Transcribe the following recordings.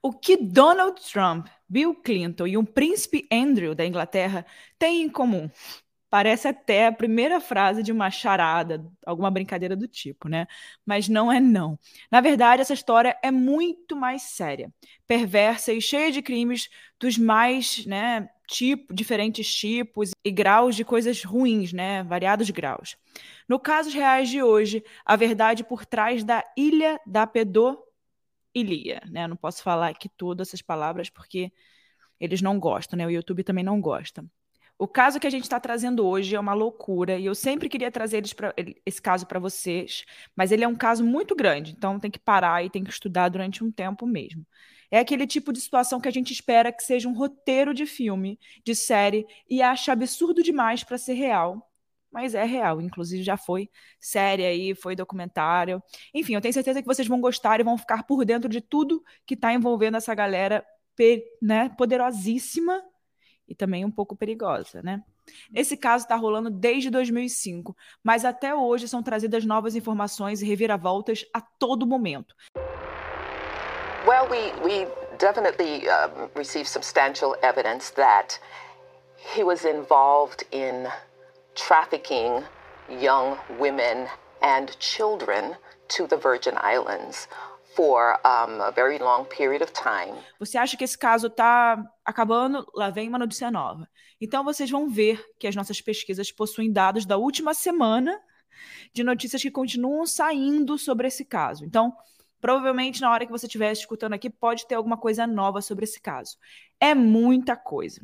O que Donald Trump, Bill Clinton e um príncipe Andrew da Inglaterra têm em comum? Parece até a primeira frase de uma charada, alguma brincadeira do tipo, né? Mas não é não. Na verdade, essa história é muito mais séria, perversa e cheia de crimes dos mais, né, tipo, diferentes tipos e graus de coisas ruins, né? Variados graus. No casos reais de hoje, a verdade por trás da ilha da pedofilia, né? Eu não posso falar aqui todas essas palavras porque eles não gostam, né? O YouTube também não gosta. O caso que a gente está trazendo hoje é uma loucura e eu sempre queria trazer pra, esse caso para vocês, mas ele é um caso muito grande, então tem que parar e tem que estudar durante um tempo mesmo. É aquele tipo de situação que a gente espera que seja um roteiro de filme, de série e acha absurdo demais para ser real, mas é real. Inclusive já foi série aí, foi documentário. Enfim, eu tenho certeza que vocês vão gostar e vão ficar por dentro de tudo que está envolvendo essa galera né, poderosíssima e também um pouco perigosa, né? Esse caso está rolando desde 2005, mas até hoje são trazidas novas informações e reviravoltas a todo momento. Well, we, we definitely uh, received substantial evidence that he was involved in trafficking young women and children to the Virgin Islands for um, a very long period of time. Você acha que esse caso está acabando? Lá vem uma notícia nova. Então vocês vão ver que as nossas pesquisas possuem dados da última semana de notícias que continuam saindo sobre esse caso. Então, provavelmente na hora que você estiver escutando aqui, pode ter alguma coisa nova sobre esse caso. É muita coisa.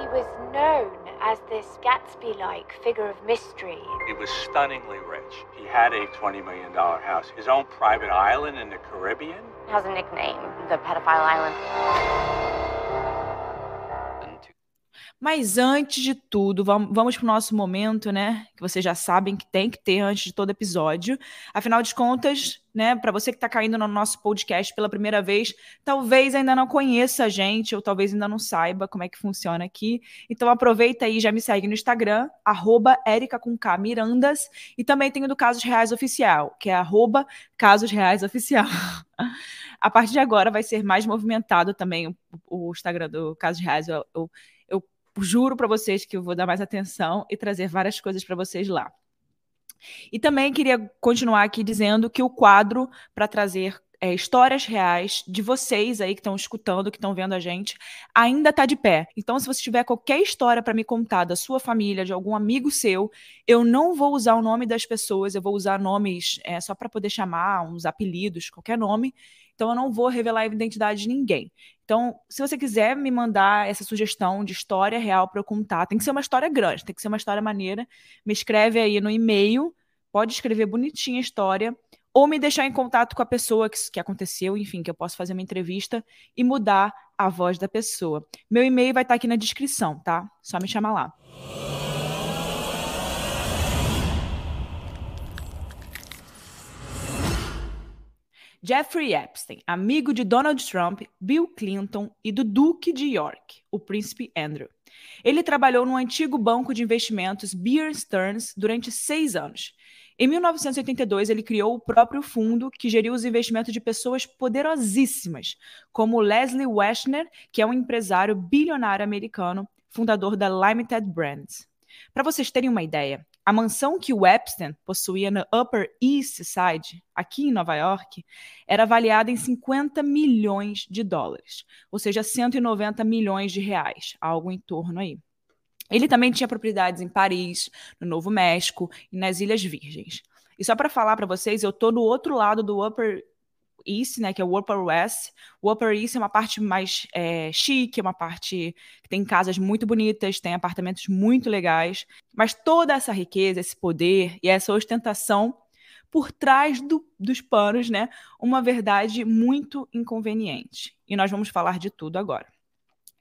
He was known as this Gatsby-like figure of mystery. He was stunningly rich. He had a $20 million house, his own private island in the Caribbean. Has a nickname, the Pedophile Island. Mas antes de tudo, vamos para o nosso momento, né? Que vocês já sabem que tem que ter antes de todo episódio. Afinal de contas, né? Para você que está caindo no nosso podcast pela primeira vez, talvez ainda não conheça a gente, ou talvez ainda não saiba como é que funciona aqui. Então aproveita aí, já me segue no Instagram, arroba e também tenho do Casos Reais Oficial, que é arroba Casos Reais Oficial. a partir de agora vai ser mais movimentado também o, o Instagram do Casos Reais. Eu, eu juro para vocês que eu vou dar mais atenção e trazer várias coisas para vocês lá. E também queria continuar aqui dizendo que o quadro para trazer é, histórias reais de vocês aí que estão escutando, que estão vendo a gente, ainda está de pé. Então, se você tiver qualquer história para me contar da sua família, de algum amigo seu, eu não vou usar o nome das pessoas, eu vou usar nomes é, só para poder chamar, uns apelidos, qualquer nome. Então, eu não vou revelar a identidade de ninguém. Então, se você quiser me mandar essa sugestão de história real para eu contar, tem que ser uma história grande, tem que ser uma história maneira. Me escreve aí no e-mail, pode escrever bonitinha a história, ou me deixar em contato com a pessoa que, que aconteceu, enfim, que eu posso fazer uma entrevista e mudar a voz da pessoa. Meu e-mail vai estar tá aqui na descrição, tá? Só me chamar lá. Jeffrey Epstein, amigo de Donald Trump, Bill Clinton e do Duque de York, o príncipe Andrew. Ele trabalhou no antigo banco de investimentos Bear Stearns durante seis anos. Em 1982, ele criou o próprio fundo que geriu os investimentos de pessoas poderosíssimas, como Leslie Wexner, que é um empresário bilionário americano, fundador da Limited Brands. Para vocês terem uma ideia, a mansão que o Epstein possuía no Upper East Side, aqui em Nova York, era avaliada em 50 milhões de dólares, ou seja, 190 milhões de reais, algo em torno aí. Ele também tinha propriedades em Paris, no Novo México e nas Ilhas Virgens. E só para falar para vocês, eu estou no outro lado do Upper East, né, que é o Upper West. O Upper East é uma parte mais é, chique, é uma parte que tem casas muito bonitas, tem apartamentos muito legais, mas toda essa riqueza, esse poder e essa ostentação por trás do, dos panos, né, uma verdade muito inconveniente. E nós vamos falar de tudo agora.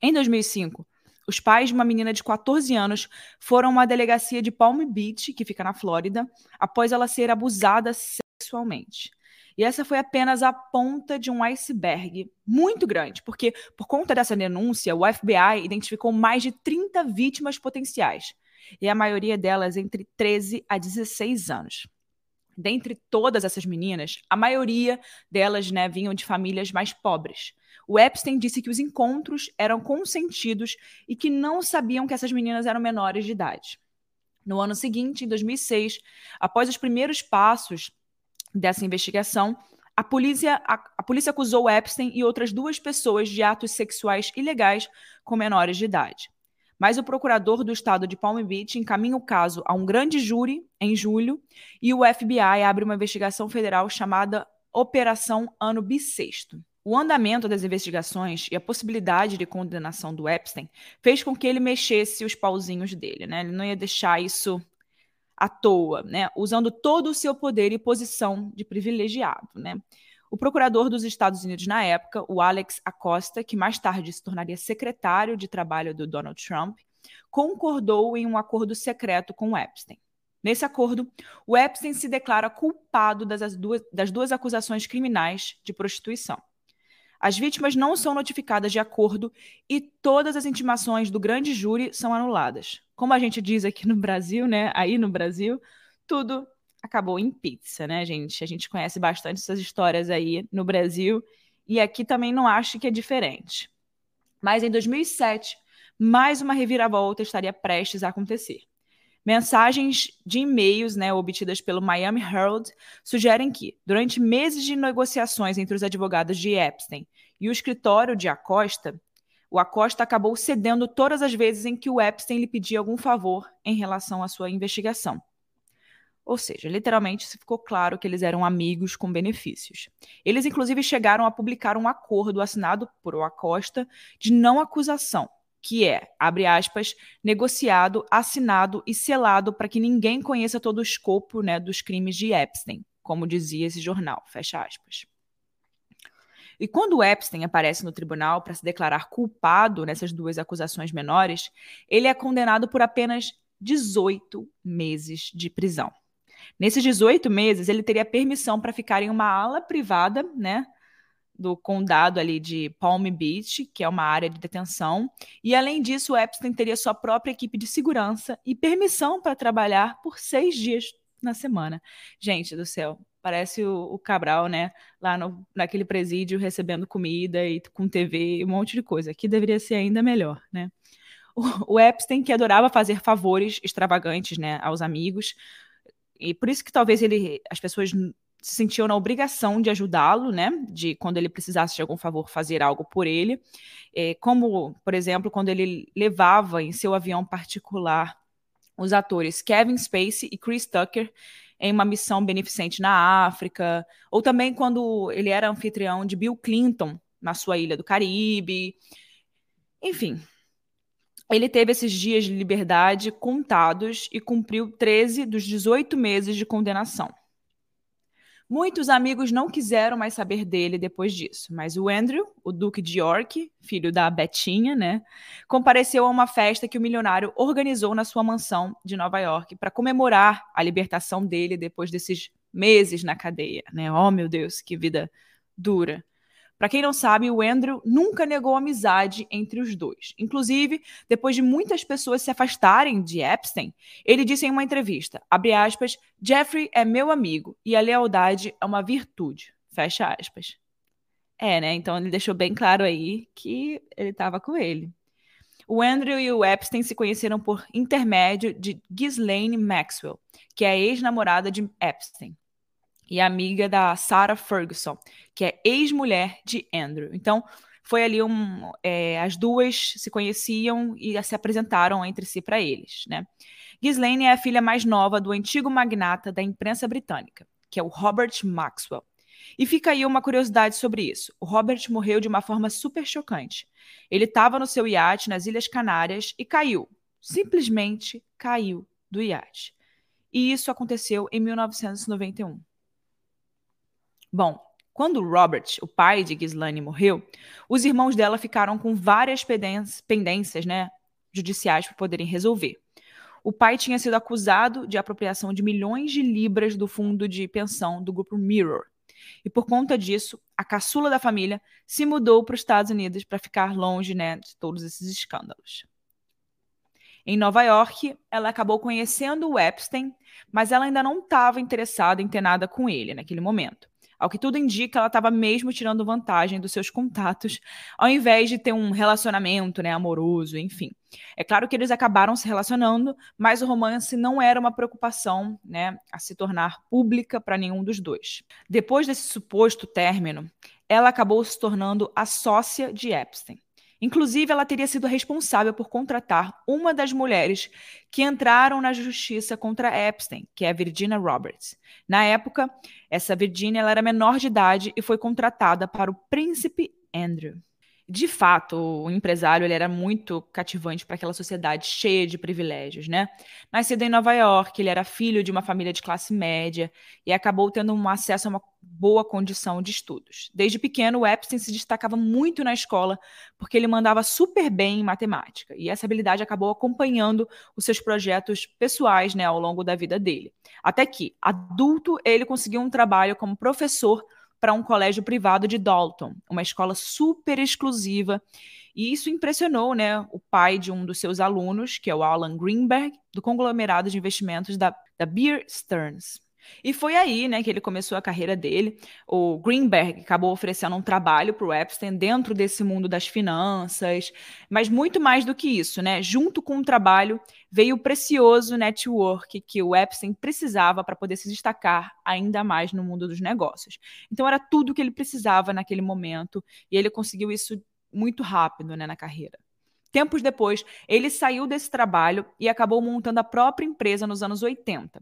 Em 2005, os pais de uma menina de 14 anos foram a uma delegacia de Palm Beach, que fica na Flórida, após ela ser abusada sexualmente. E essa foi apenas a ponta de um iceberg muito grande, porque por conta dessa denúncia, o FBI identificou mais de 30 vítimas potenciais, e a maioria delas entre 13 a 16 anos. Dentre todas essas meninas, a maioria delas né, vinham de famílias mais pobres. O Epstein disse que os encontros eram consentidos e que não sabiam que essas meninas eram menores de idade. No ano seguinte, em 2006, após os primeiros passos dessa investigação, a polícia, a, a polícia acusou Epstein e outras duas pessoas de atos sexuais ilegais com menores de idade. Mas o procurador do estado de Palm Beach encaminha o caso a um grande júri em julho e o FBI abre uma investigação federal chamada Operação Ano Bissexto. O andamento das investigações e a possibilidade de condenação do Epstein fez com que ele mexesse os pauzinhos dele, né? Ele não ia deixar isso à toa, né? Usando todo o seu poder e posição de privilegiado, né? O procurador dos Estados Unidos na época, o Alex Acosta, que mais tarde se tornaria secretário de trabalho do Donald Trump, concordou em um acordo secreto com Epstein. Nesse acordo, o Epstein se declara culpado das duas, das duas acusações criminais de prostituição. As vítimas não são notificadas de acordo e todas as intimações do grande júri são anuladas. Como a gente diz aqui no Brasil, né? Aí no Brasil, tudo acabou em pizza, né, gente? A gente conhece bastante essas histórias aí no Brasil e aqui também não acho que é diferente. Mas em 2007, mais uma reviravolta estaria prestes a acontecer. Mensagens de e-mails né, obtidas pelo Miami Herald sugerem que, durante meses de negociações entre os advogados de Epstein e o escritório de Acosta, o Acosta acabou cedendo todas as vezes em que o Epstein lhe pedia algum favor em relação à sua investigação. Ou seja, literalmente ficou claro que eles eram amigos com benefícios. Eles, inclusive, chegaram a publicar um acordo assinado por o Acosta de não acusação, que é, abre aspas, negociado, assinado e selado para que ninguém conheça todo o escopo né, dos crimes de Epstein, como dizia esse jornal, fecha aspas. E quando Epstein aparece no tribunal para se declarar culpado nessas duas acusações menores, ele é condenado por apenas 18 meses de prisão. Nesses 18 meses, ele teria permissão para ficar em uma ala privada, né, do condado ali de Palm Beach, que é uma área de detenção. E além disso, o Epstein teria sua própria equipe de segurança e permissão para trabalhar por seis dias na semana. Gente do céu, parece o, o Cabral, né? Lá no, naquele presídio recebendo comida e com TV, um monte de coisa. Aqui deveria ser ainda melhor, né? O, o Epstein, que adorava fazer favores extravagantes né, aos amigos, e por isso que talvez ele, as pessoas se sentiam na obrigação de ajudá-lo, né? De quando ele precisasse de algum favor fazer algo por ele, é, como, por exemplo, quando ele levava em seu avião particular os atores Kevin Spacey e Chris Tucker em uma missão beneficente na África, ou também quando ele era anfitrião de Bill Clinton na sua ilha do Caribe. Enfim, ele teve esses dias de liberdade contados e cumpriu 13 dos 18 meses de condenação. Muitos amigos não quiseram mais saber dele depois disso, mas o Andrew, o Duque de York, filho da Betinha, né, compareceu a uma festa que o milionário organizou na sua mansão de Nova York para comemorar a libertação dele depois desses meses na cadeia, né? Oh, meu Deus, que vida dura. Para quem não sabe, o Andrew nunca negou amizade entre os dois. Inclusive, depois de muitas pessoas se afastarem de Epstein, ele disse em uma entrevista, aspas, Jeffrey é meu amigo e a lealdade é uma virtude, fecha aspas. É, né? Então ele deixou bem claro aí que ele estava com ele. O Andrew e o Epstein se conheceram por intermédio de Ghislaine Maxwell, que é ex-namorada de Epstein e amiga da Sarah Ferguson, que é ex-mulher de Andrew. Então, foi ali um. É, as duas se conheciam e se apresentaram entre si para eles, né? Ghislaine é a filha mais nova do antigo magnata da imprensa britânica, que é o Robert Maxwell. E fica aí uma curiosidade sobre isso. O Robert morreu de uma forma super chocante. Ele estava no seu iate nas Ilhas Canárias e caiu. Simplesmente caiu do iate. E isso aconteceu em 1991. Bom, quando Robert, o pai de Ghislaine, morreu, os irmãos dela ficaram com várias pendências né, judiciais para poderem resolver. O pai tinha sido acusado de apropriação de milhões de libras do fundo de pensão do grupo Mirror. E por conta disso, a caçula da família se mudou para os Estados Unidos para ficar longe né, de todos esses escândalos. Em Nova York, ela acabou conhecendo o Epstein, mas ela ainda não estava interessada em ter nada com ele naquele momento. Ao que tudo indica, ela estava mesmo tirando vantagem dos seus contatos, ao invés de ter um relacionamento né, amoroso, enfim. É claro que eles acabaram se relacionando, mas o romance não era uma preocupação né, a se tornar pública para nenhum dos dois. Depois desse suposto término, ela acabou se tornando a sócia de Epstein. Inclusive, ela teria sido responsável por contratar uma das mulheres que entraram na justiça contra Epstein, que é a Virginia Roberts. Na época, essa Virginia era menor de idade e foi contratada para o príncipe Andrew. De fato, o empresário ele era muito cativante para aquela sociedade cheia de privilégios, né? Nascido em Nova York, ele era filho de uma família de classe média e acabou tendo um acesso a uma boa condição de estudos. Desde pequeno, o Epstein se destacava muito na escola porque ele mandava super bem em matemática e essa habilidade acabou acompanhando os seus projetos pessoais, né, ao longo da vida dele. Até que, adulto, ele conseguiu um trabalho como professor para um colégio privado de Dalton, uma escola super exclusiva. E isso impressionou né, o pai de um dos seus alunos, que é o Alan Greenberg, do conglomerado de investimentos da, da Bear Stearns. E foi aí, né, que ele começou a carreira dele. O Greenberg acabou oferecendo um trabalho para o Epstein dentro desse mundo das finanças, mas muito mais do que isso, né? Junto com o trabalho veio o precioso network que o Epstein precisava para poder se destacar ainda mais no mundo dos negócios. Então era tudo que ele precisava naquele momento e ele conseguiu isso muito rápido, né, na carreira. Tempos depois, ele saiu desse trabalho e acabou montando a própria empresa nos anos 80.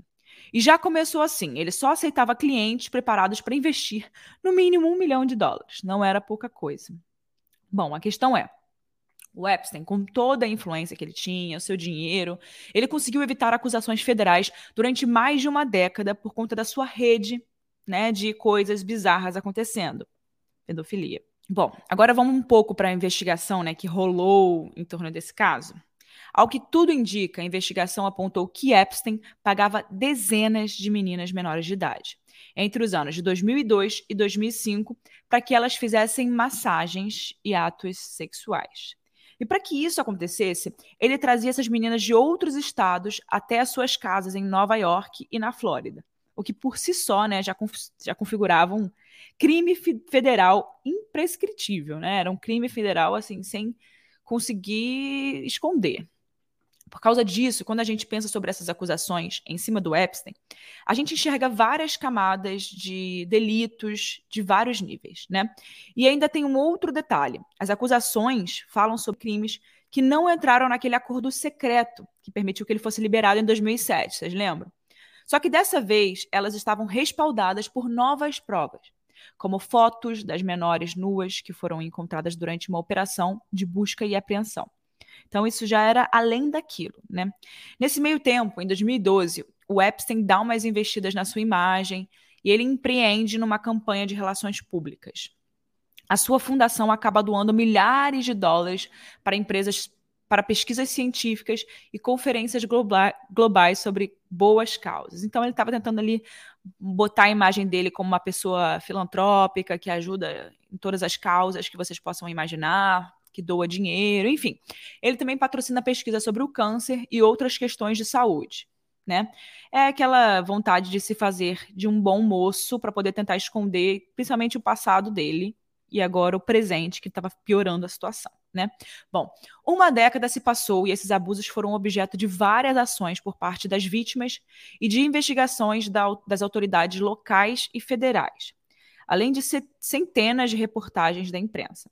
E já começou assim: ele só aceitava clientes preparados para investir no mínimo um milhão de dólares. Não era pouca coisa. Bom, a questão é. O Epstein, com toda a influência que ele tinha, o seu dinheiro, ele conseguiu evitar acusações federais durante mais de uma década por conta da sua rede né, de coisas bizarras acontecendo. Pedofilia. Bom, agora vamos um pouco para a investigação né, que rolou em torno desse caso. Ao que tudo indica, a investigação apontou que Epstein pagava dezenas de meninas menores de idade, entre os anos de 2002 e 2005, para que elas fizessem massagens e atos sexuais. E para que isso acontecesse, ele trazia essas meninas de outros estados até as suas casas em Nova York e na Flórida, o que por si só né, já, já configurava um crime federal imprescritível, né? Era um crime federal assim sem conseguir esconder. Por causa disso, quando a gente pensa sobre essas acusações em cima do Epstein, a gente enxerga várias camadas de delitos de vários níveis, né? E ainda tem um outro detalhe: as acusações falam sobre crimes que não entraram naquele acordo secreto que permitiu que ele fosse liberado em 2007, vocês lembram? Só que dessa vez elas estavam respaldadas por novas provas, como fotos das menores nuas que foram encontradas durante uma operação de busca e apreensão. Então, isso já era além daquilo, né? Nesse meio tempo, em 2012, o Epstein dá umas investidas na sua imagem e ele empreende numa campanha de relações públicas. A sua fundação acaba doando milhares de dólares para empresas para pesquisas científicas e conferências globa globais sobre boas causas. Então ele estava tentando ali botar a imagem dele como uma pessoa filantrópica que ajuda em todas as causas que vocês possam imaginar, que doa dinheiro, enfim. Ele também patrocina pesquisa sobre o câncer e outras questões de saúde. Né? É aquela vontade de se fazer de um bom moço para poder tentar esconder, principalmente o passado dele e agora o presente que estava piorando a situação, né? Bom, uma década se passou e esses abusos foram objeto de várias ações por parte das vítimas e de investigações da, das autoridades locais e federais, além de centenas de reportagens da imprensa.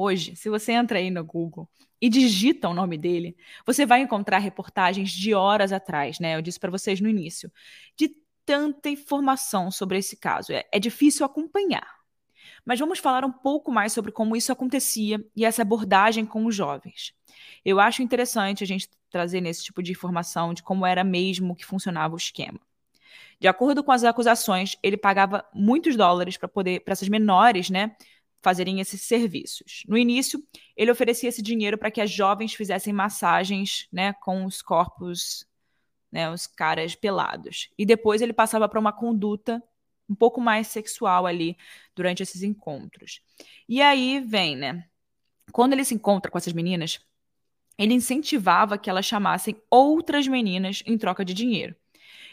Hoje, se você entra aí no Google e digita o nome dele, você vai encontrar reportagens de horas atrás, né? Eu disse para vocês no início, de tanta informação sobre esse caso. É, é difícil acompanhar. Mas vamos falar um pouco mais sobre como isso acontecia e essa abordagem com os jovens. Eu acho interessante a gente trazer nesse tipo de informação de como era mesmo que funcionava o esquema. De acordo com as acusações, ele pagava muitos dólares para poder para essas menores, né, fazerem esses serviços. No início, ele oferecia esse dinheiro para que as jovens fizessem massagens né, com os corpos, né, os caras pelados. E depois ele passava para uma conduta um pouco mais sexual ali durante esses encontros. E aí vem, né? Quando ele se encontra com essas meninas, ele incentivava que elas chamassem outras meninas em troca de dinheiro.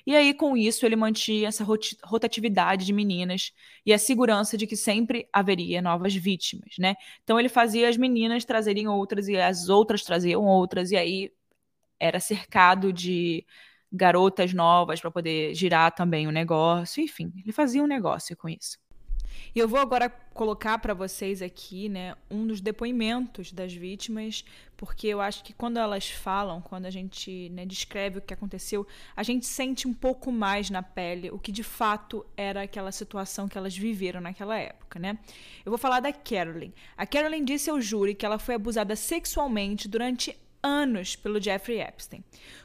E aí, com isso, ele mantinha essa rotatividade de meninas e a segurança de que sempre haveria novas vítimas, né? Então, ele fazia as meninas trazerem outras e as outras traziam outras, e aí era cercado de garotas novas para poder girar também o negócio. Enfim, ele fazia um negócio com isso. Eu vou agora colocar para vocês aqui, né, um dos depoimentos das vítimas, porque eu acho que quando elas falam, quando a gente né, descreve o que aconteceu, a gente sente um pouco mais na pele o que de fato era aquela situação que elas viveram naquela época, né? Eu vou falar da Carolyn. A Carolyn disse ao júri que ela foi abusada sexualmente durante anos pelo Jeffrey Epstein,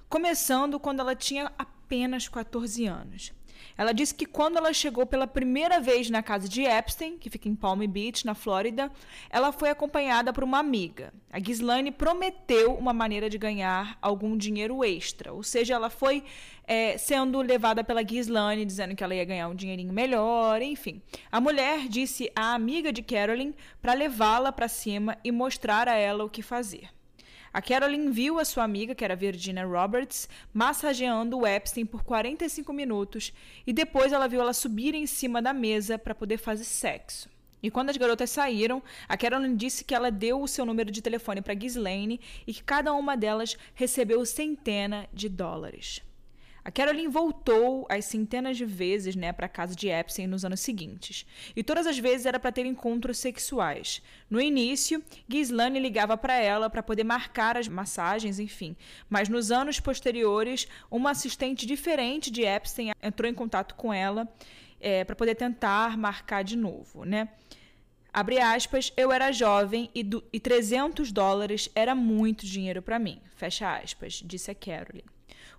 começando quando ela tinha apenas 14 anos. Ela disse que quando ela chegou pela primeira vez na casa de Epstein, que fica em Palm Beach, na Flórida, ela foi acompanhada por uma amiga. A Ghislaine prometeu uma maneira de ganhar algum dinheiro extra, ou seja, ela foi é, sendo levada pela Ghislaine, dizendo que ela ia ganhar um dinheirinho melhor, enfim. A mulher disse à amiga de Carolyn para levá-la para cima e mostrar a ela o que fazer. A Carolyn viu a sua amiga, que era Virginia Roberts, massageando o Epstein por 45 minutos e depois ela viu ela subir em cima da mesa para poder fazer sexo. E quando as garotas saíram, a Carolyn disse que ela deu o seu número de telefone para Ghislaine e que cada uma delas recebeu centena de dólares. A Carolyn voltou as centenas de vezes né, para a casa de Epstein nos anos seguintes. E todas as vezes era para ter encontros sexuais. No início, Ghislaine ligava para ela para poder marcar as massagens, enfim. Mas nos anos posteriores, uma assistente diferente de Epstein entrou em contato com ela é, para poder tentar marcar de novo, né? Abre aspas, eu era jovem e, do, e 300 dólares era muito dinheiro para mim. Fecha aspas, disse a Carolyn.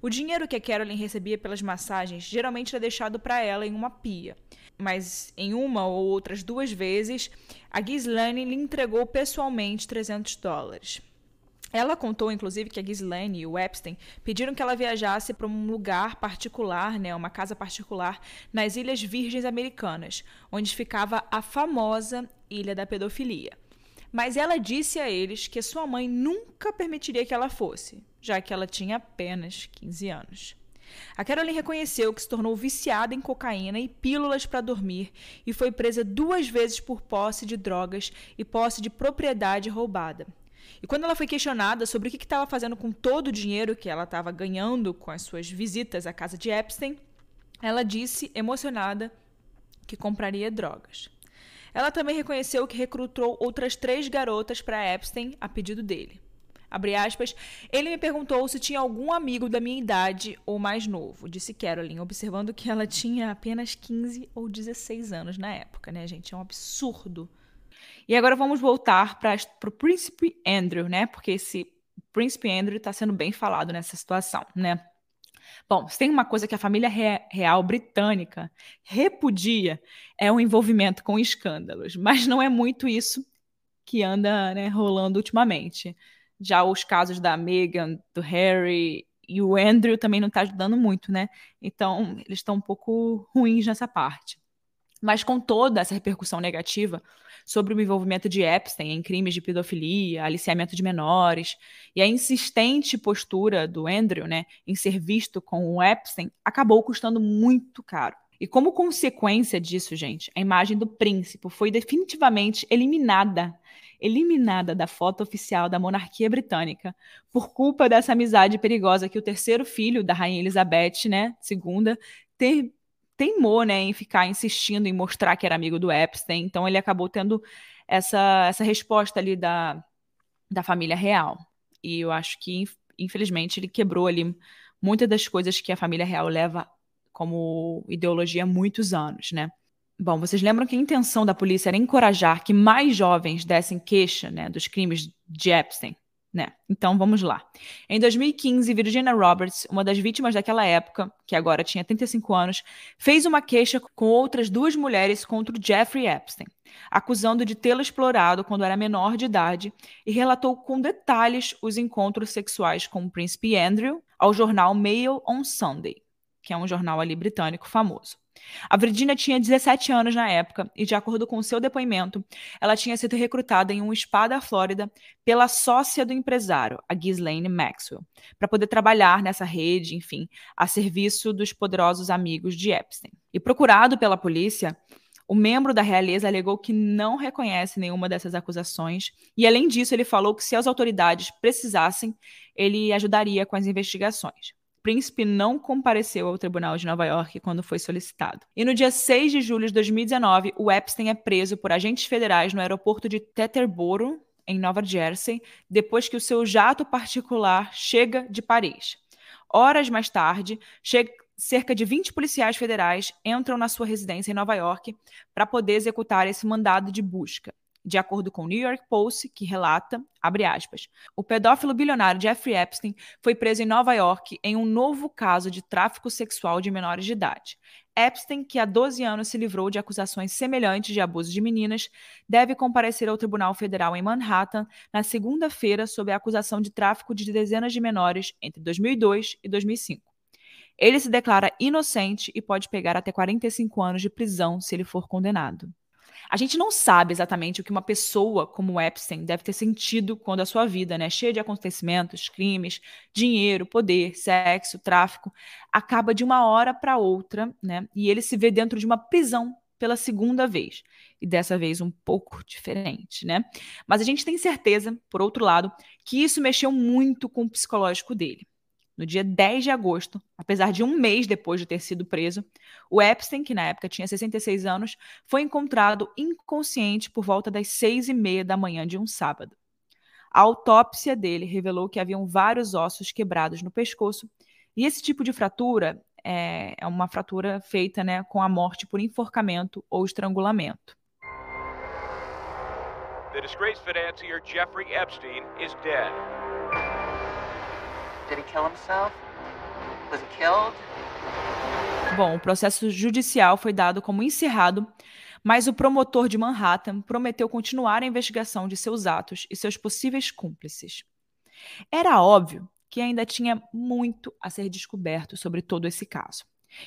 O dinheiro que a Carolyn recebia pelas massagens geralmente era deixado para ela em uma pia. Mas em uma ou outras duas vezes, a Ghislaine lhe entregou pessoalmente 300 dólares. Ela contou, inclusive, que a Ghislaine e o Epstein pediram que ela viajasse para um lugar particular, né, uma casa particular, nas Ilhas Virgens Americanas, onde ficava a famosa Ilha da Pedofilia. Mas ela disse a eles que sua mãe nunca permitiria que ela fosse, já que ela tinha apenas 15 anos. A Carolyn reconheceu que se tornou viciada em cocaína e pílulas para dormir e foi presa duas vezes por posse de drogas e posse de propriedade roubada. E quando ela foi questionada sobre o que estava fazendo com todo o dinheiro que ela estava ganhando com as suas visitas à casa de Epstein, ela disse, emocionada, que compraria drogas. Ela também reconheceu que recrutou outras três garotas para Epstein a pedido dele. Aspas, ele me perguntou se tinha algum amigo da minha idade ou mais novo, disse Carolyn, observando que ela tinha apenas 15 ou 16 anos na época, né, gente? É um absurdo. E agora vamos voltar para o príncipe Andrew, né? Porque esse príncipe Andrew está sendo bem falado nessa situação, né? Bom, se tem uma coisa que a família real britânica repudia é o envolvimento com escândalos, mas não é muito isso que anda né, rolando ultimamente. Já os casos da Meghan, do Harry e o Andrew também não está ajudando muito, né? Então, eles estão um pouco ruins nessa parte. Mas com toda essa repercussão negativa sobre o envolvimento de Epstein em crimes de pedofilia, aliciamento de menores, e a insistente postura do Andrew né, em ser visto com o Epstein acabou custando muito caro. E como consequência disso, gente, a imagem do príncipe foi definitivamente eliminada eliminada da foto oficial da monarquia britânica por culpa dessa amizade perigosa que o terceiro filho da rainha Elizabeth, né, segunda, ter, teimou, né, em ficar insistindo em mostrar que era amigo do Epstein. Então ele acabou tendo essa, essa resposta ali da, da família real. E eu acho que, infelizmente, ele quebrou ali muitas das coisas que a família real leva como ideologia há muitos anos, né? Bom, vocês lembram que a intenção da polícia era encorajar que mais jovens dessem queixa né, dos crimes de Epstein? Né? Então vamos lá. Em 2015, Virginia Roberts, uma das vítimas daquela época, que agora tinha 35 anos, fez uma queixa com outras duas mulheres contra o Jeffrey Epstein, acusando de tê-lo explorado quando era menor de idade e relatou com detalhes os encontros sexuais com o príncipe Andrew ao jornal Mail on Sunday. Que é um jornal ali britânico famoso. A Virginia tinha 17 anos na época e, de acordo com seu depoimento, ela tinha sido recrutada em um spa da Flórida pela sócia do empresário, a Ghislaine Maxwell, para poder trabalhar nessa rede, enfim, a serviço dos poderosos amigos de Epstein. E procurado pela polícia, o membro da realeza alegou que não reconhece nenhuma dessas acusações e, além disso, ele falou que se as autoridades precisassem, ele ajudaria com as investigações. Príncipe não compareceu ao Tribunal de Nova York quando foi solicitado. E no dia 6 de julho de 2019, o Epstein é preso por agentes federais no aeroporto de Teterboro, em Nova Jersey, depois que o seu jato particular chega de Paris. Horas mais tarde, cerca de 20 policiais federais entram na sua residência em Nova York para poder executar esse mandado de busca de acordo com o New York Post, que relata, abre aspas, o pedófilo bilionário Jeffrey Epstein foi preso em Nova York em um novo caso de tráfico sexual de menores de idade. Epstein, que há 12 anos se livrou de acusações semelhantes de abuso de meninas, deve comparecer ao Tribunal Federal em Manhattan na segunda-feira sob a acusação de tráfico de dezenas de menores entre 2002 e 2005. Ele se declara inocente e pode pegar até 45 anos de prisão se ele for condenado. A gente não sabe exatamente o que uma pessoa como Epstein deve ter sentido quando a sua vida, né, cheia de acontecimentos, crimes, dinheiro, poder, sexo, tráfico, acaba de uma hora para outra, né, e ele se vê dentro de uma prisão pela segunda vez. E dessa vez um pouco diferente, né? Mas a gente tem certeza, por outro lado, que isso mexeu muito com o psicológico dele. No dia 10 de agosto, apesar de um mês depois de ter sido preso, o Epstein, que na época tinha 66 anos, foi encontrado inconsciente por volta das seis e meia da manhã de um sábado. A autópsia dele revelou que haviam vários ossos quebrados no pescoço, e esse tipo de fratura é, é uma fratura feita né, com a morte por enforcamento ou estrangulamento. The disgraced financier Jeffrey Epstein is dead. Bom, o processo judicial foi dado como encerrado, mas o promotor de Manhattan prometeu continuar a investigação de seus atos e seus possíveis cúmplices. Era óbvio que ainda tinha muito a ser descoberto sobre todo esse caso.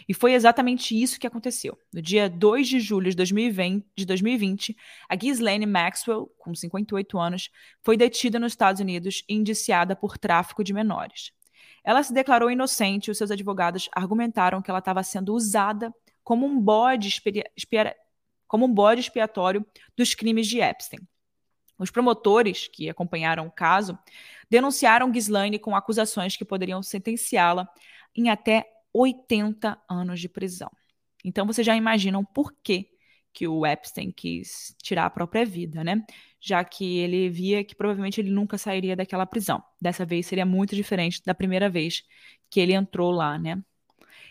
E foi exatamente isso que aconteceu. No dia 2 de julho de 2020, de 2020 a Ghislaine Maxwell, com 58 anos, foi detida nos Estados Unidos e indiciada por tráfico de menores. Ela se declarou inocente e os seus advogados argumentaram que ela estava sendo usada como um bode, como um bode expiatório dos crimes de Epstein. Os promotores que acompanharam o caso denunciaram Ghislaine com acusações que poderiam sentenciá-la em até 80 anos de prisão. Então você já imaginam por que, que o Epstein quis tirar a própria vida, né? Já que ele via que provavelmente ele nunca sairia daquela prisão. Dessa vez seria muito diferente da primeira vez que ele entrou lá, né?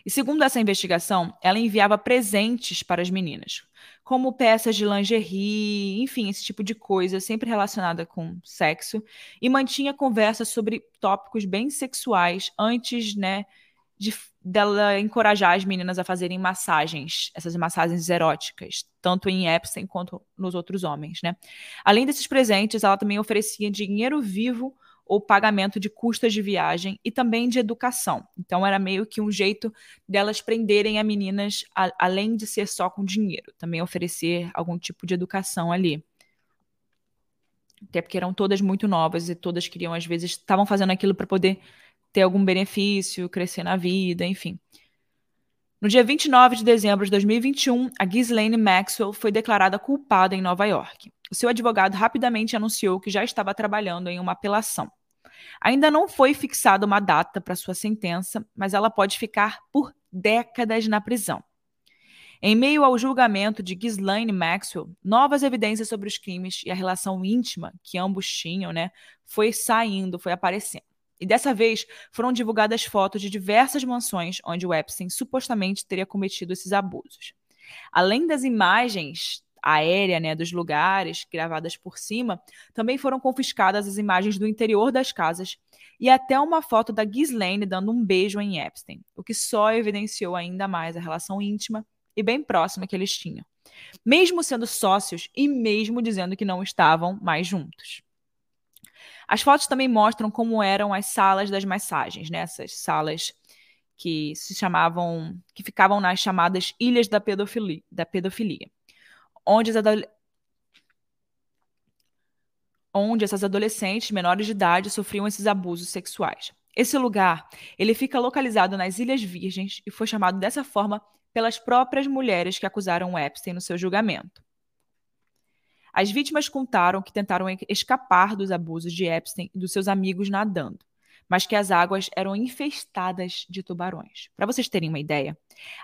E segundo essa investigação, ela enviava presentes para as meninas, como peças de lingerie, enfim, esse tipo de coisa, sempre relacionada com sexo, e mantinha conversas sobre tópicos bem sexuais antes, né, de, dela encorajar as meninas a fazerem massagens, essas massagens eróticas, tanto em Epstein quanto nos outros homens, né? Além desses presentes, ela também oferecia dinheiro vivo ou pagamento de custas de viagem e também de educação. Então era meio que um jeito delas prenderem as meninas a, além de ser só com dinheiro, também oferecer algum tipo de educação ali. Até porque eram todas muito novas e todas queriam às vezes estavam fazendo aquilo para poder ter algum benefício, crescer na vida, enfim. No dia 29 de dezembro de 2021, a Ghislaine Maxwell foi declarada culpada em Nova York. O seu advogado rapidamente anunciou que já estava trabalhando em uma apelação. Ainda não foi fixada uma data para sua sentença, mas ela pode ficar por décadas na prisão. Em meio ao julgamento de Ghislaine Maxwell, novas evidências sobre os crimes e a relação íntima que ambos tinham, né, foi saindo, foi aparecendo. E dessa vez foram divulgadas fotos de diversas mansões onde o Epstein supostamente teria cometido esses abusos. Além das imagens aéreas né, dos lugares gravadas por cima, também foram confiscadas as imagens do interior das casas e até uma foto da Ghislaine dando um beijo em Epstein, o que só evidenciou ainda mais a relação íntima e bem próxima que eles tinham, mesmo sendo sócios e mesmo dizendo que não estavam mais juntos. As fotos também mostram como eram as salas das massagens, né? Essas salas que se chamavam, que ficavam nas chamadas ilhas da pedofilia, da pedofilia onde, onde essas adolescentes menores de idade sofriam esses abusos sexuais. Esse lugar, ele fica localizado nas Ilhas Virgens e foi chamado dessa forma pelas próprias mulheres que acusaram Epstein no seu julgamento. As vítimas contaram que tentaram escapar dos abusos de Epstein e dos seus amigos nadando mas que as águas eram infestadas de tubarões. Para vocês terem uma ideia,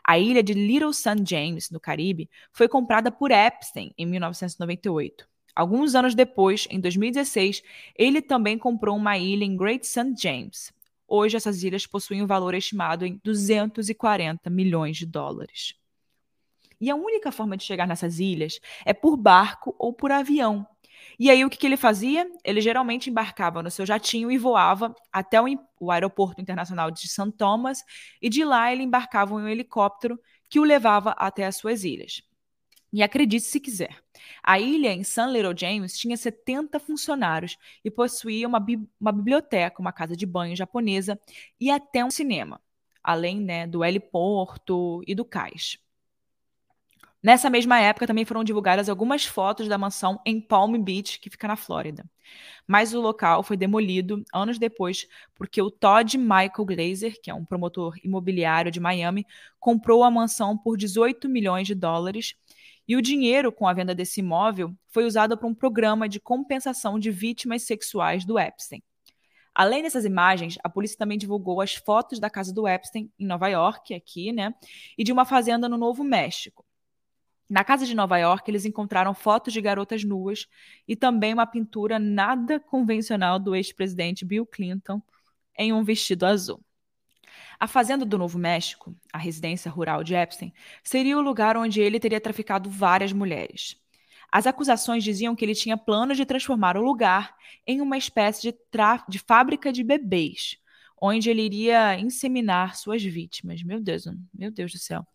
a ilha de Little St. James, no Caribe, foi comprada por Epstein em 1998. Alguns anos depois, em 2016, ele também comprou uma ilha em Great St. James. Hoje, essas ilhas possuem um valor estimado em 240 milhões de dólares. E a única forma de chegar nessas ilhas é por barco ou por avião. E aí o que, que ele fazia? Ele geralmente embarcava no seu jatinho e voava até o, o aeroporto internacional de St. Thomas e de lá ele embarcava em um helicóptero que o levava até as suas ilhas. E acredite se quiser, a ilha em San Little James tinha 70 funcionários e possuía uma, bi uma biblioteca, uma casa de banho japonesa e até um cinema, além né, do heliporto e do cais. Nessa mesma época, também foram divulgadas algumas fotos da mansão em Palm Beach, que fica na Flórida. Mas o local foi demolido anos depois, porque o Todd Michael Glazer, que é um promotor imobiliário de Miami, comprou a mansão por 18 milhões de dólares. E o dinheiro com a venda desse imóvel foi usado para um programa de compensação de vítimas sexuais do Epstein. Além dessas imagens, a polícia também divulgou as fotos da casa do Epstein em Nova York, aqui, né, e de uma fazenda no Novo México. Na casa de Nova York, eles encontraram fotos de garotas nuas e também uma pintura nada convencional do ex-presidente Bill Clinton em um vestido azul. A fazenda do Novo México, a residência rural de Epstein, seria o lugar onde ele teria traficado várias mulheres. As acusações diziam que ele tinha planos de transformar o lugar em uma espécie de, de fábrica de bebês, onde ele iria inseminar suas vítimas. Meu Deus, meu Deus do céu.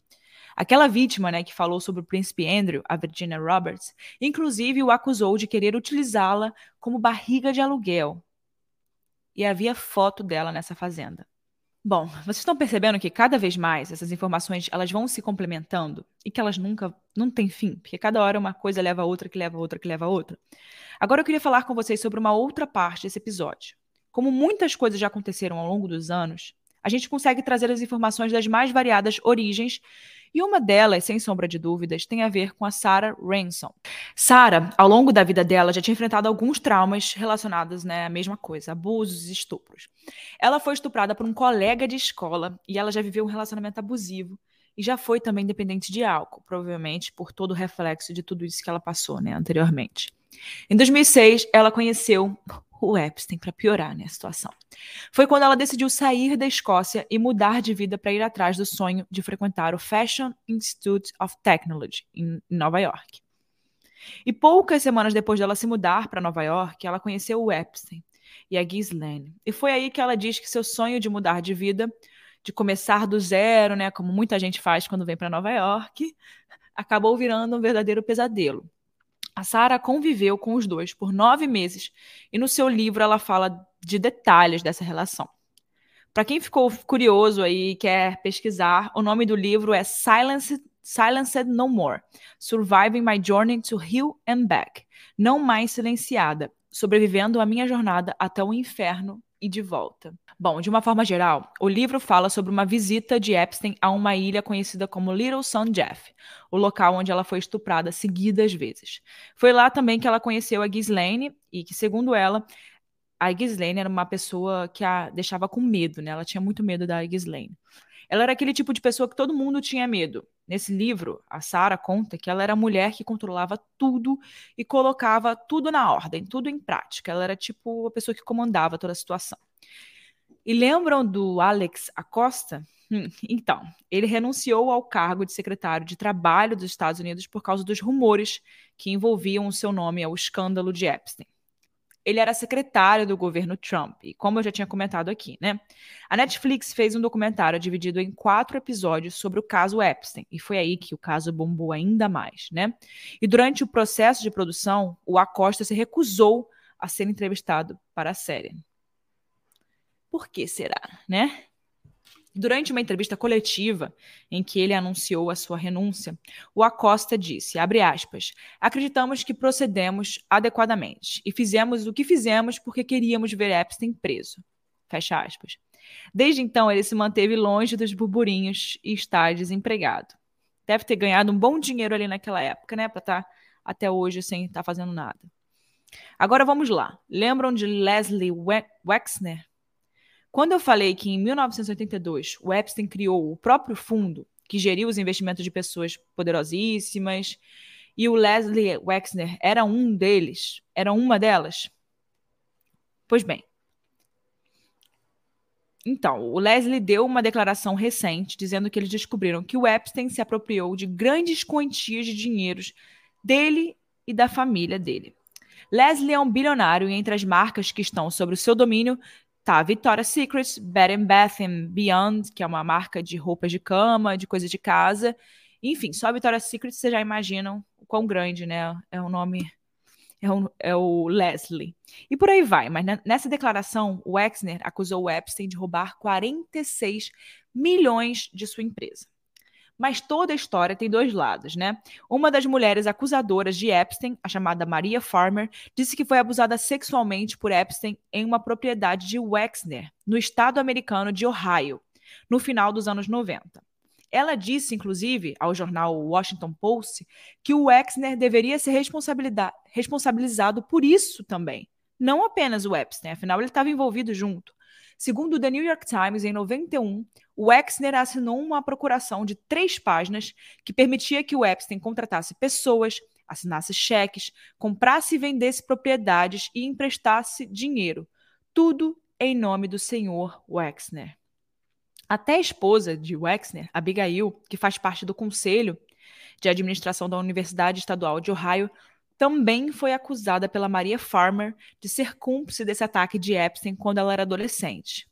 Aquela vítima, né, que falou sobre o príncipe Andrew, a Virginia Roberts, inclusive o acusou de querer utilizá-la como barriga de aluguel. E havia foto dela nessa fazenda. Bom, vocês estão percebendo que cada vez mais essas informações elas vão se complementando e que elas nunca não têm fim, porque cada hora uma coisa leva a outra, que leva a outra, que leva a outra. Agora eu queria falar com vocês sobre uma outra parte desse episódio. Como muitas coisas já aconteceram ao longo dos anos, a gente consegue trazer as informações das mais variadas origens e uma delas, sem sombra de dúvidas, tem a ver com a Sarah Ransom. Sarah, ao longo da vida dela, já tinha enfrentado alguns traumas relacionados né, à mesma coisa, abusos e estupros. Ela foi estuprada por um colega de escola e ela já viveu um relacionamento abusivo e já foi também dependente de álcool, provavelmente por todo o reflexo de tudo isso que ela passou né, anteriormente. Em 2006, ela conheceu o Epstein para piorar né, a situação. Foi quando ela decidiu sair da Escócia e mudar de vida para ir atrás do sonho de frequentar o Fashion Institute of Technology em Nova York. E poucas semanas depois dela se mudar para Nova York, ela conheceu o Epstein e a Ghislaine. E foi aí que ela diz que seu sonho de mudar de vida, de começar do zero, né, como muita gente faz quando vem para Nova York, acabou virando um verdadeiro pesadelo. A Sarah conviveu com os dois por nove meses e no seu livro ela fala de detalhes dessa relação. Para quem ficou curioso aí e quer pesquisar, o nome do livro é Silence, Silenced No More: Surviving My Journey to Hell and Back. Não mais silenciada, sobrevivendo a minha jornada até o inferno e de volta. Bom, de uma forma geral, o livro fala sobre uma visita de Epstein a uma ilha conhecida como Little Sun Jeff, o local onde ela foi estuprada seguidas vezes. Foi lá também que ela conheceu a Ghislaine e que, segundo ela, a Ghislaine era uma pessoa que a deixava com medo, né? Ela tinha muito medo da Ghislaine. Ela era aquele tipo de pessoa que todo mundo tinha medo. Nesse livro, a Sarah conta que ela era a mulher que controlava tudo e colocava tudo na ordem, tudo em prática. Ela era tipo a pessoa que comandava toda a situação. E lembram do Alex Acosta? Hum, então, ele renunciou ao cargo de secretário de Trabalho dos Estados Unidos por causa dos rumores que envolviam o seu nome ao escândalo de Epstein. Ele era secretário do governo Trump, e como eu já tinha comentado aqui, né? A Netflix fez um documentário dividido em quatro episódios sobre o caso Epstein, e foi aí que o caso bombou ainda mais, né? E durante o processo de produção, o Acosta se recusou a ser entrevistado para a série. Por que será, né? Durante uma entrevista coletiva em que ele anunciou a sua renúncia, o Acosta disse, aspas, acreditamos que procedemos adequadamente e fizemos o que fizemos porque queríamos ver Epstein preso. Fecha aspas. Desde então, ele se manteve longe dos burburinhos e está desempregado. Deve ter ganhado um bom dinheiro ali naquela época, né? Para estar tá até hoje sem estar tá fazendo nada. Agora vamos lá. Lembram de Leslie Wexner? Quando eu falei que em 1982 o Epstein criou o próprio fundo que geriu os investimentos de pessoas poderosíssimas e o Leslie Wexner era um deles, era uma delas? Pois bem. Então, o Leslie deu uma declaração recente dizendo que eles descobriram que o Epstein se apropriou de grandes quantias de dinheiros dele e da família dele. Leslie é um bilionário e entre as marcas que estão sob o seu domínio Tá, Victoria's Secret, Bed Bath Beyond, que é uma marca de roupas de cama, de coisas de casa. Enfim, só a Victoria's Secret vocês já imaginam o quão grande, né? É o nome é o, é o, Leslie. E por aí vai, mas nessa declaração, o Exner acusou o Epstein de roubar 46 milhões de sua empresa. Mas toda a história tem dois lados, né? Uma das mulheres acusadoras de Epstein, a chamada Maria Farmer, disse que foi abusada sexualmente por Epstein em uma propriedade de Wexner, no estado americano de Ohio, no final dos anos 90. Ela disse, inclusive, ao jornal Washington Post, que o Wexner deveria ser responsabilizado por isso também. Não apenas o Epstein, afinal ele estava envolvido junto. Segundo o The New York Times, em 91, o Exner assinou uma procuração de três páginas que permitia que o Epstein contratasse pessoas, assinasse cheques, comprasse e vendesse propriedades e emprestasse dinheiro. Tudo em nome do senhor Wexner. Até a esposa de Wexner, Abigail, que faz parte do conselho de administração da Universidade Estadual de Ohio, também foi acusada pela Maria Farmer de ser cúmplice desse ataque de Epstein quando ela era adolescente.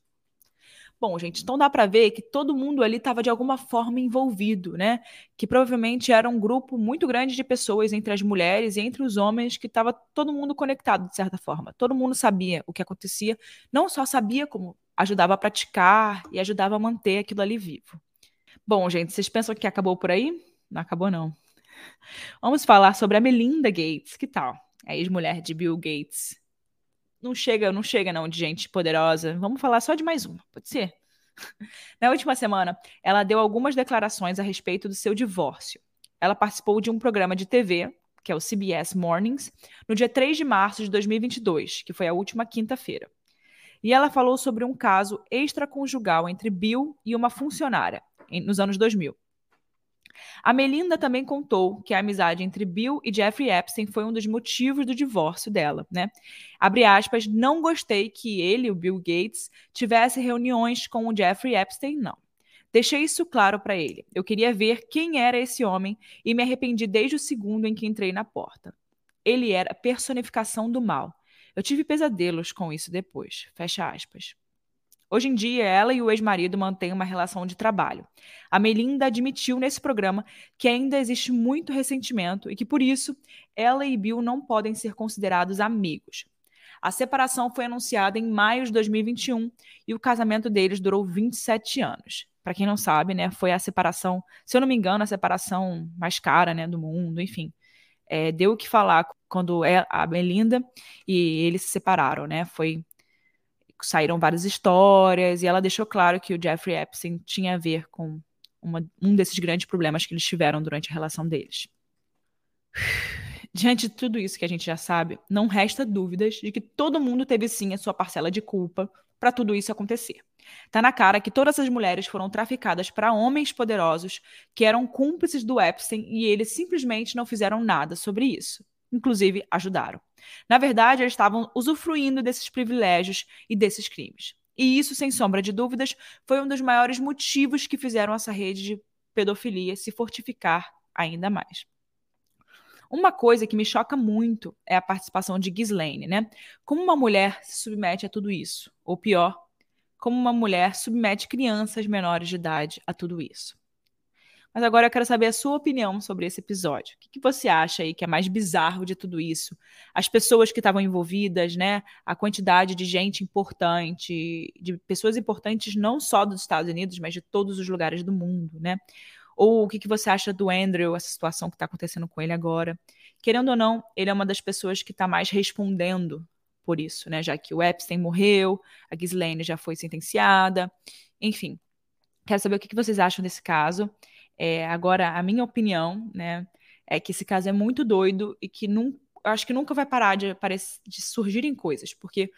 Bom, gente, então dá para ver que todo mundo ali estava de alguma forma envolvido, né? Que provavelmente era um grupo muito grande de pessoas entre as mulheres e entre os homens que estava todo mundo conectado de certa forma. Todo mundo sabia o que acontecia, não só sabia como ajudava a praticar e ajudava a manter aquilo ali vivo. Bom, gente, vocês pensam que acabou por aí? Não acabou não. Vamos falar sobre a Melinda Gates, que tal? A ex-mulher de Bill Gates. Não chega, não chega não de gente poderosa. Vamos falar só de mais uma, pode ser? Na última semana, ela deu algumas declarações a respeito do seu divórcio. Ela participou de um programa de TV, que é o CBS Mornings, no dia 3 de março de 2022, que foi a última quinta-feira. E ela falou sobre um caso extraconjugal entre Bill e uma funcionária, nos anos 2000. A Melinda também contou que a amizade entre Bill e Jeffrey Epstein foi um dos motivos do divórcio dela, né? Abre aspas, não gostei que ele, o Bill Gates, tivesse reuniões com o Jeffrey Epstein, não. Deixei isso claro para ele. Eu queria ver quem era esse homem e me arrependi desde o segundo em que entrei na porta. Ele era a personificação do mal. Eu tive pesadelos com isso depois. Fecha aspas. Hoje em dia, ela e o ex-marido mantêm uma relação de trabalho. A Melinda admitiu nesse programa que ainda existe muito ressentimento e que, por isso, ela e Bill não podem ser considerados amigos. A separação foi anunciada em maio de 2021 e o casamento deles durou 27 anos. Para quem não sabe, né, foi a separação, se eu não me engano, a separação mais cara né, do mundo, enfim. É, deu o que falar quando é a Melinda e eles se separaram, né? Foi saíram várias histórias e ela deixou claro que o Jeffrey Epstein tinha a ver com uma, um desses grandes problemas que eles tiveram durante a relação deles. Diante de tudo isso que a gente já sabe, não resta dúvidas de que todo mundo teve sim a sua parcela de culpa para tudo isso acontecer. Tá na cara que todas as mulheres foram traficadas para homens poderosos que eram cúmplices do Epstein e eles simplesmente não fizeram nada sobre isso. Inclusive, ajudaram. Na verdade, eles estavam usufruindo desses privilégios e desses crimes. E isso, sem sombra de dúvidas, foi um dos maiores motivos que fizeram essa rede de pedofilia se fortificar ainda mais. Uma coisa que me choca muito é a participação de Ghislaine, né? Como uma mulher se submete a tudo isso? Ou pior, como uma mulher submete crianças menores de idade a tudo isso? Mas agora eu quero saber a sua opinião sobre esse episódio. O que, que você acha aí que é mais bizarro de tudo isso? As pessoas que estavam envolvidas, né? A quantidade de gente importante, de pessoas importantes não só dos Estados Unidos, mas de todos os lugares do mundo, né? Ou o que, que você acha do Andrew, essa situação que está acontecendo com ele agora? Querendo ou não, ele é uma das pessoas que está mais respondendo por isso, né? Já que o Epstein morreu, a Ghislaine já foi sentenciada, enfim. Quero saber o que, que vocês acham desse caso. É, agora, a minha opinião, né, é que esse caso é muito doido e que não, acho que nunca vai parar de, de surgirem coisas, porque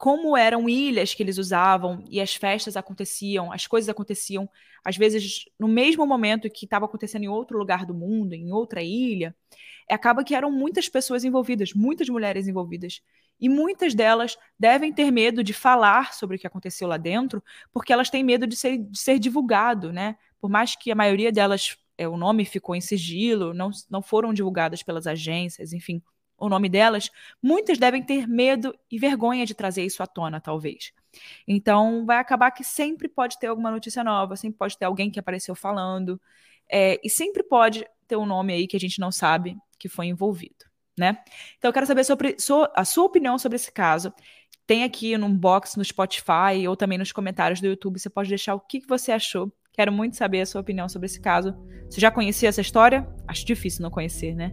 como eram ilhas que eles usavam e as festas aconteciam, as coisas aconteciam, às vezes no mesmo momento que estava acontecendo em outro lugar do mundo, em outra ilha, acaba que eram muitas pessoas envolvidas, muitas mulheres envolvidas. E muitas delas devem ter medo de falar sobre o que aconteceu lá dentro, porque elas têm medo de ser, de ser divulgado, né? Por mais que a maioria delas, é, o nome ficou em sigilo, não, não foram divulgadas pelas agências, enfim, o nome delas, muitas devem ter medo e vergonha de trazer isso à tona, talvez. Então, vai acabar que sempre pode ter alguma notícia nova, sempre pode ter alguém que apareceu falando, é, e sempre pode ter um nome aí que a gente não sabe que foi envolvido, né? Então, eu quero saber sobre a sua opinião sobre esse caso. Tem aqui no box no Spotify ou também nos comentários do YouTube. Você pode deixar o que você achou. Quero muito saber a sua opinião sobre esse caso. Você já conhecia essa história? Acho difícil não conhecer, né?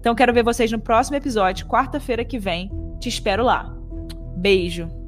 Então quero ver vocês no próximo episódio, quarta-feira que vem. Te espero lá. Beijo!